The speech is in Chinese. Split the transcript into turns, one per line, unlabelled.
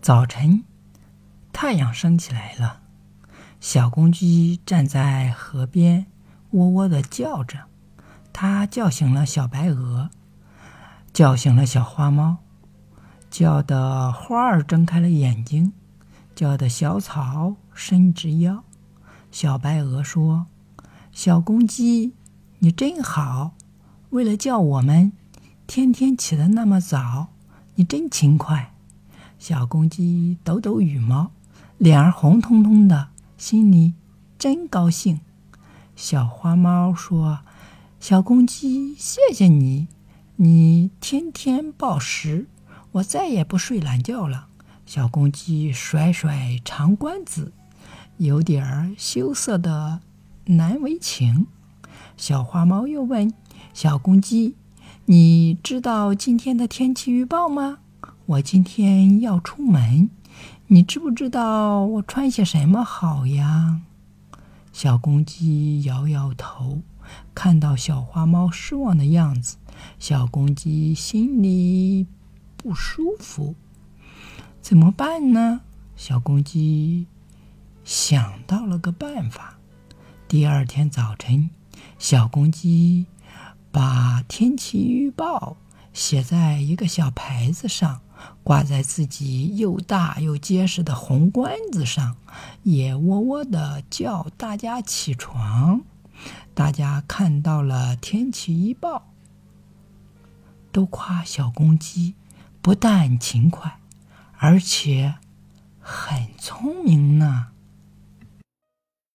早晨，太阳升起来了。小公鸡站在河边，喔喔的叫着。它叫醒了小白鹅，叫醒了小花猫，叫的花儿睁开了眼睛，叫的小草伸直腰。小白鹅说：“小公鸡，你真好，为了叫我们，天天起得那么早，你真勤快。”小公鸡抖抖羽毛，脸儿红彤彤的，心里真高兴。小花猫说：“小公鸡，谢谢你，你天天报时，我再也不睡懒觉了。”小公鸡甩甩长冠子，有点儿羞涩的难为情。小花猫又问：“小公鸡，你知道今天的天气预报吗？”我今天要出门，你知不知道我穿些什么好呀？小公鸡摇摇头，看到小花猫失望的样子，小公鸡心里不舒服。怎么办呢？小公鸡想到了个办法。第二天早晨，小公鸡把天气预报写在一个小牌子上。挂在自己又大又结实的红冠子上，也喔喔的叫大家起床。大家看到了天气预报，都夸小公鸡不但勤快，而且很聪明呢。